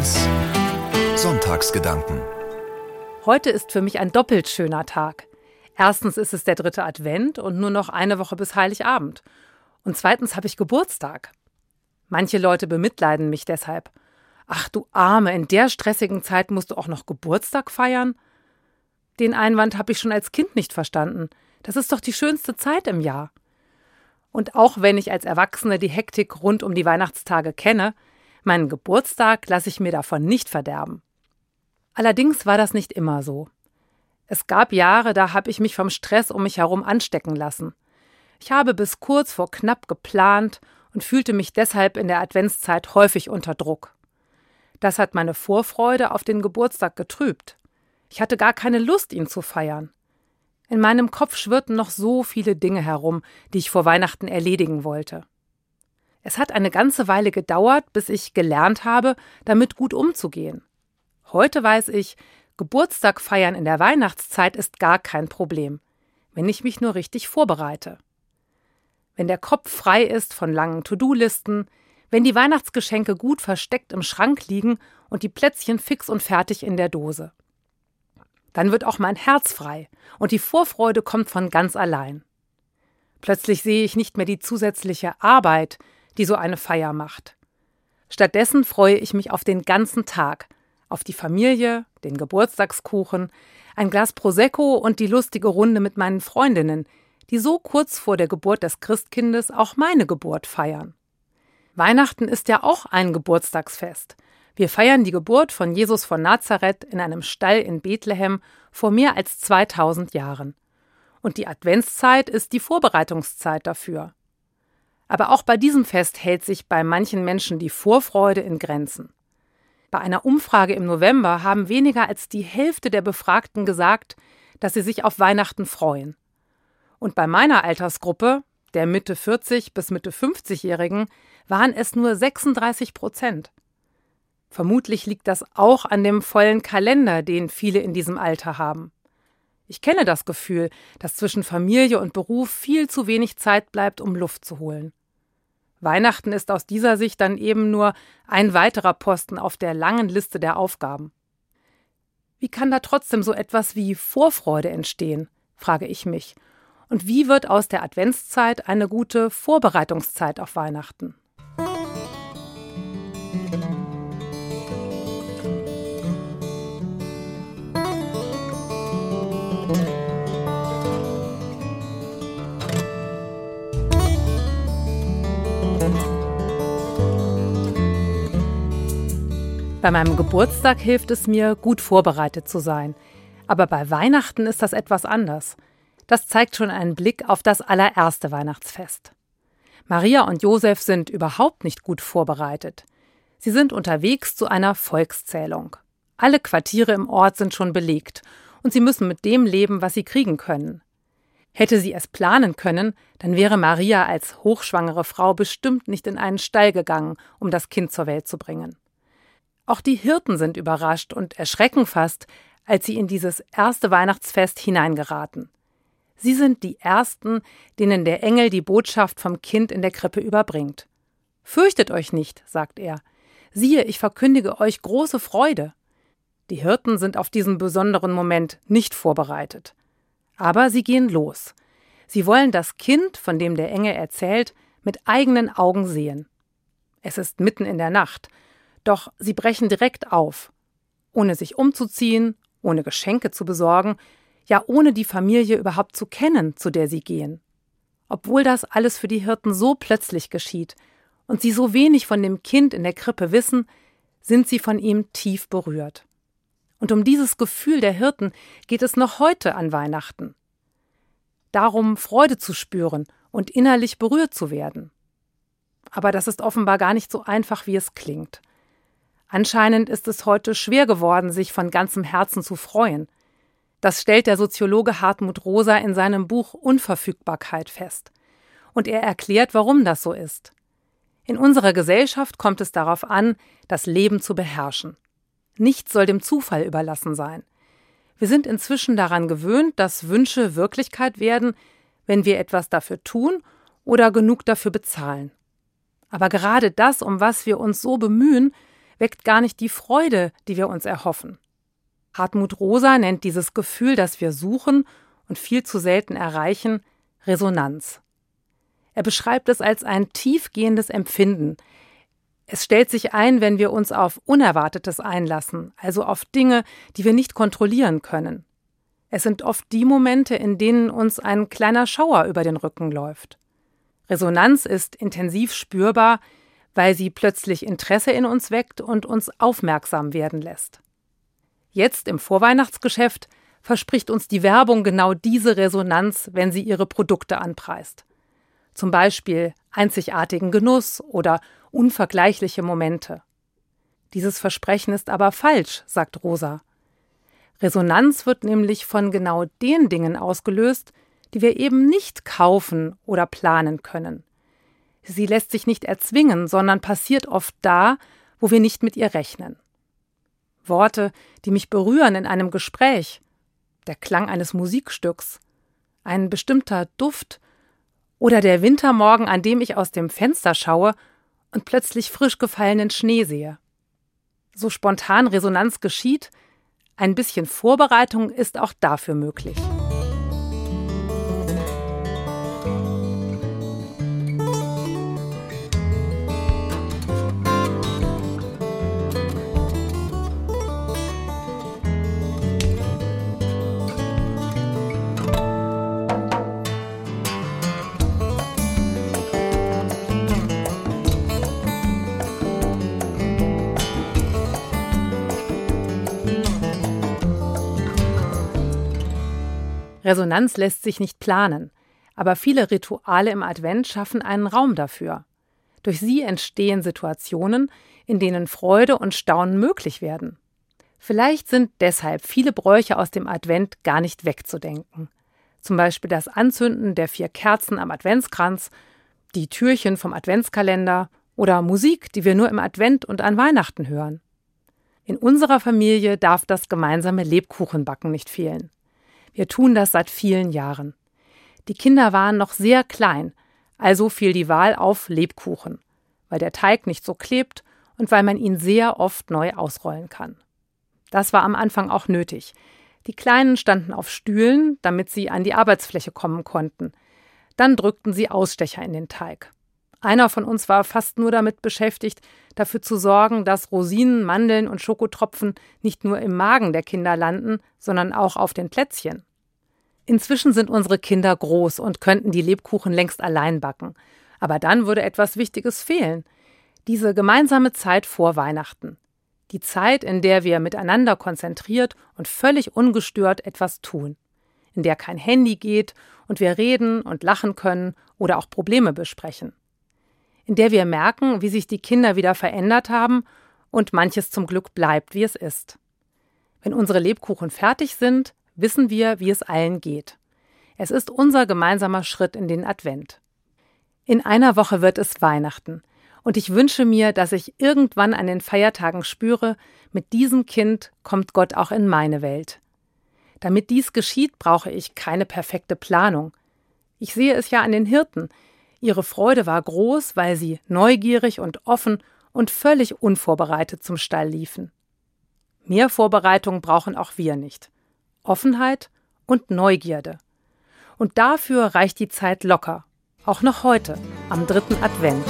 1 Sonntagsgedanken Heute ist für mich ein doppelt schöner Tag. Erstens ist es der dritte Advent und nur noch eine Woche bis Heiligabend. Und zweitens habe ich Geburtstag. Manche Leute bemitleiden mich deshalb. Ach du Arme, in der stressigen Zeit musst du auch noch Geburtstag feiern? Den Einwand habe ich schon als Kind nicht verstanden. Das ist doch die schönste Zeit im Jahr. Und auch wenn ich als Erwachsene die Hektik rund um die Weihnachtstage kenne, meinen Geburtstag lasse ich mir davon nicht verderben. Allerdings war das nicht immer so. Es gab Jahre, da habe ich mich vom Stress um mich herum anstecken lassen. Ich habe bis kurz vor knapp geplant und fühlte mich deshalb in der Adventszeit häufig unter Druck. Das hat meine Vorfreude auf den Geburtstag getrübt. Ich hatte gar keine Lust, ihn zu feiern. In meinem Kopf schwirrten noch so viele Dinge herum, die ich vor Weihnachten erledigen wollte. Es hat eine ganze Weile gedauert, bis ich gelernt habe, damit gut umzugehen. Heute weiß ich, Geburtstag feiern in der Weihnachtszeit ist gar kein Problem, wenn ich mich nur richtig vorbereite. Wenn der Kopf frei ist von langen To-Do-Listen, wenn die Weihnachtsgeschenke gut versteckt im Schrank liegen und die Plätzchen fix und fertig in der Dose. Dann wird auch mein Herz frei und die Vorfreude kommt von ganz allein. Plötzlich sehe ich nicht mehr die zusätzliche Arbeit, die so eine Feier macht. Stattdessen freue ich mich auf den ganzen Tag, auf die Familie, den Geburtstagskuchen, ein Glas Prosecco und die lustige Runde mit meinen Freundinnen, die so kurz vor der Geburt des Christkindes auch meine Geburt feiern. Weihnachten ist ja auch ein Geburtstagsfest, wir feiern die Geburt von Jesus von Nazareth in einem Stall in Bethlehem vor mehr als 2000 Jahren. Und die Adventszeit ist die Vorbereitungszeit dafür. Aber auch bei diesem Fest hält sich bei manchen Menschen die Vorfreude in Grenzen. Bei einer Umfrage im November haben weniger als die Hälfte der Befragten gesagt, dass sie sich auf Weihnachten freuen. Und bei meiner Altersgruppe, der Mitte 40 bis Mitte 50-Jährigen, waren es nur 36 Prozent. Vermutlich liegt das auch an dem vollen Kalender, den viele in diesem Alter haben. Ich kenne das Gefühl, dass zwischen Familie und Beruf viel zu wenig Zeit bleibt, um Luft zu holen. Weihnachten ist aus dieser Sicht dann eben nur ein weiterer Posten auf der langen Liste der Aufgaben. Wie kann da trotzdem so etwas wie Vorfreude entstehen, frage ich mich. Und wie wird aus der Adventszeit eine gute Vorbereitungszeit auf Weihnachten? Bei meinem Geburtstag hilft es mir, gut vorbereitet zu sein. Aber bei Weihnachten ist das etwas anders. Das zeigt schon einen Blick auf das allererste Weihnachtsfest. Maria und Josef sind überhaupt nicht gut vorbereitet. Sie sind unterwegs zu einer Volkszählung. Alle Quartiere im Ort sind schon belegt und sie müssen mit dem leben, was sie kriegen können. Hätte sie es planen können, dann wäre Maria als hochschwangere Frau bestimmt nicht in einen Stall gegangen, um das Kind zur Welt zu bringen. Auch die Hirten sind überrascht und erschrecken fast, als sie in dieses erste Weihnachtsfest hineingeraten. Sie sind die Ersten, denen der Engel die Botschaft vom Kind in der Krippe überbringt. Fürchtet euch nicht, sagt er. Siehe, ich verkündige euch große Freude. Die Hirten sind auf diesen besonderen Moment nicht vorbereitet. Aber sie gehen los. Sie wollen das Kind, von dem der Engel erzählt, mit eigenen Augen sehen. Es ist mitten in der Nacht, doch sie brechen direkt auf, ohne sich umzuziehen, ohne Geschenke zu besorgen, ja ohne die Familie überhaupt zu kennen, zu der sie gehen. Obwohl das alles für die Hirten so plötzlich geschieht und sie so wenig von dem Kind in der Krippe wissen, sind sie von ihm tief berührt. Und um dieses Gefühl der Hirten geht es noch heute an Weihnachten. Darum, Freude zu spüren und innerlich berührt zu werden. Aber das ist offenbar gar nicht so einfach, wie es klingt. Anscheinend ist es heute schwer geworden, sich von ganzem Herzen zu freuen. Das stellt der Soziologe Hartmut Rosa in seinem Buch Unverfügbarkeit fest. Und er erklärt, warum das so ist. In unserer Gesellschaft kommt es darauf an, das Leben zu beherrschen. Nichts soll dem Zufall überlassen sein. Wir sind inzwischen daran gewöhnt, dass Wünsche Wirklichkeit werden, wenn wir etwas dafür tun oder genug dafür bezahlen. Aber gerade das, um was wir uns so bemühen, weckt gar nicht die Freude, die wir uns erhoffen. Hartmut Rosa nennt dieses Gefühl, das wir suchen und viel zu selten erreichen, Resonanz. Er beschreibt es als ein tiefgehendes Empfinden. Es stellt sich ein, wenn wir uns auf Unerwartetes einlassen, also auf Dinge, die wir nicht kontrollieren können. Es sind oft die Momente, in denen uns ein kleiner Schauer über den Rücken läuft. Resonanz ist intensiv spürbar, weil sie plötzlich Interesse in uns weckt und uns aufmerksam werden lässt. Jetzt im Vorweihnachtsgeschäft verspricht uns die Werbung genau diese Resonanz, wenn sie ihre Produkte anpreist. Zum Beispiel einzigartigen Genuss oder unvergleichliche Momente. Dieses Versprechen ist aber falsch, sagt Rosa. Resonanz wird nämlich von genau den Dingen ausgelöst, die wir eben nicht kaufen oder planen können. Sie lässt sich nicht erzwingen, sondern passiert oft da, wo wir nicht mit ihr rechnen. Worte, die mich berühren in einem Gespräch, der Klang eines Musikstücks, ein bestimmter Duft oder der Wintermorgen, an dem ich aus dem Fenster schaue und plötzlich frisch gefallenen Schnee sehe. So spontan Resonanz geschieht, ein bisschen Vorbereitung ist auch dafür möglich. Resonanz lässt sich nicht planen, aber viele Rituale im Advent schaffen einen Raum dafür. Durch sie entstehen Situationen, in denen Freude und Staunen möglich werden. Vielleicht sind deshalb viele Bräuche aus dem Advent gar nicht wegzudenken. Zum Beispiel das Anzünden der vier Kerzen am Adventskranz, die Türchen vom Adventskalender oder Musik, die wir nur im Advent und an Weihnachten hören. In unserer Familie darf das gemeinsame Lebkuchenbacken nicht fehlen. Wir tun das seit vielen Jahren. Die Kinder waren noch sehr klein, also fiel die Wahl auf Lebkuchen, weil der Teig nicht so klebt und weil man ihn sehr oft neu ausrollen kann. Das war am Anfang auch nötig. Die Kleinen standen auf Stühlen, damit sie an die Arbeitsfläche kommen konnten. Dann drückten sie Ausstecher in den Teig. Einer von uns war fast nur damit beschäftigt, dafür zu sorgen, dass Rosinen, Mandeln und Schokotropfen nicht nur im Magen der Kinder landen, sondern auch auf den Plätzchen. Inzwischen sind unsere Kinder groß und könnten die Lebkuchen längst allein backen. Aber dann würde etwas Wichtiges fehlen. Diese gemeinsame Zeit vor Weihnachten. Die Zeit, in der wir miteinander konzentriert und völlig ungestört etwas tun. In der kein Handy geht und wir reden und lachen können oder auch Probleme besprechen in der wir merken, wie sich die Kinder wieder verändert haben und manches zum Glück bleibt, wie es ist. Wenn unsere Lebkuchen fertig sind, wissen wir, wie es allen geht. Es ist unser gemeinsamer Schritt in den Advent. In einer Woche wird es Weihnachten, und ich wünsche mir, dass ich irgendwann an den Feiertagen spüre, mit diesem Kind kommt Gott auch in meine Welt. Damit dies geschieht, brauche ich keine perfekte Planung. Ich sehe es ja an den Hirten, Ihre Freude war groß, weil sie neugierig und offen und völlig unvorbereitet zum Stall liefen. Mehr Vorbereitung brauchen auch wir nicht. Offenheit und Neugierde. Und dafür reicht die Zeit locker, auch noch heute, am dritten Advent.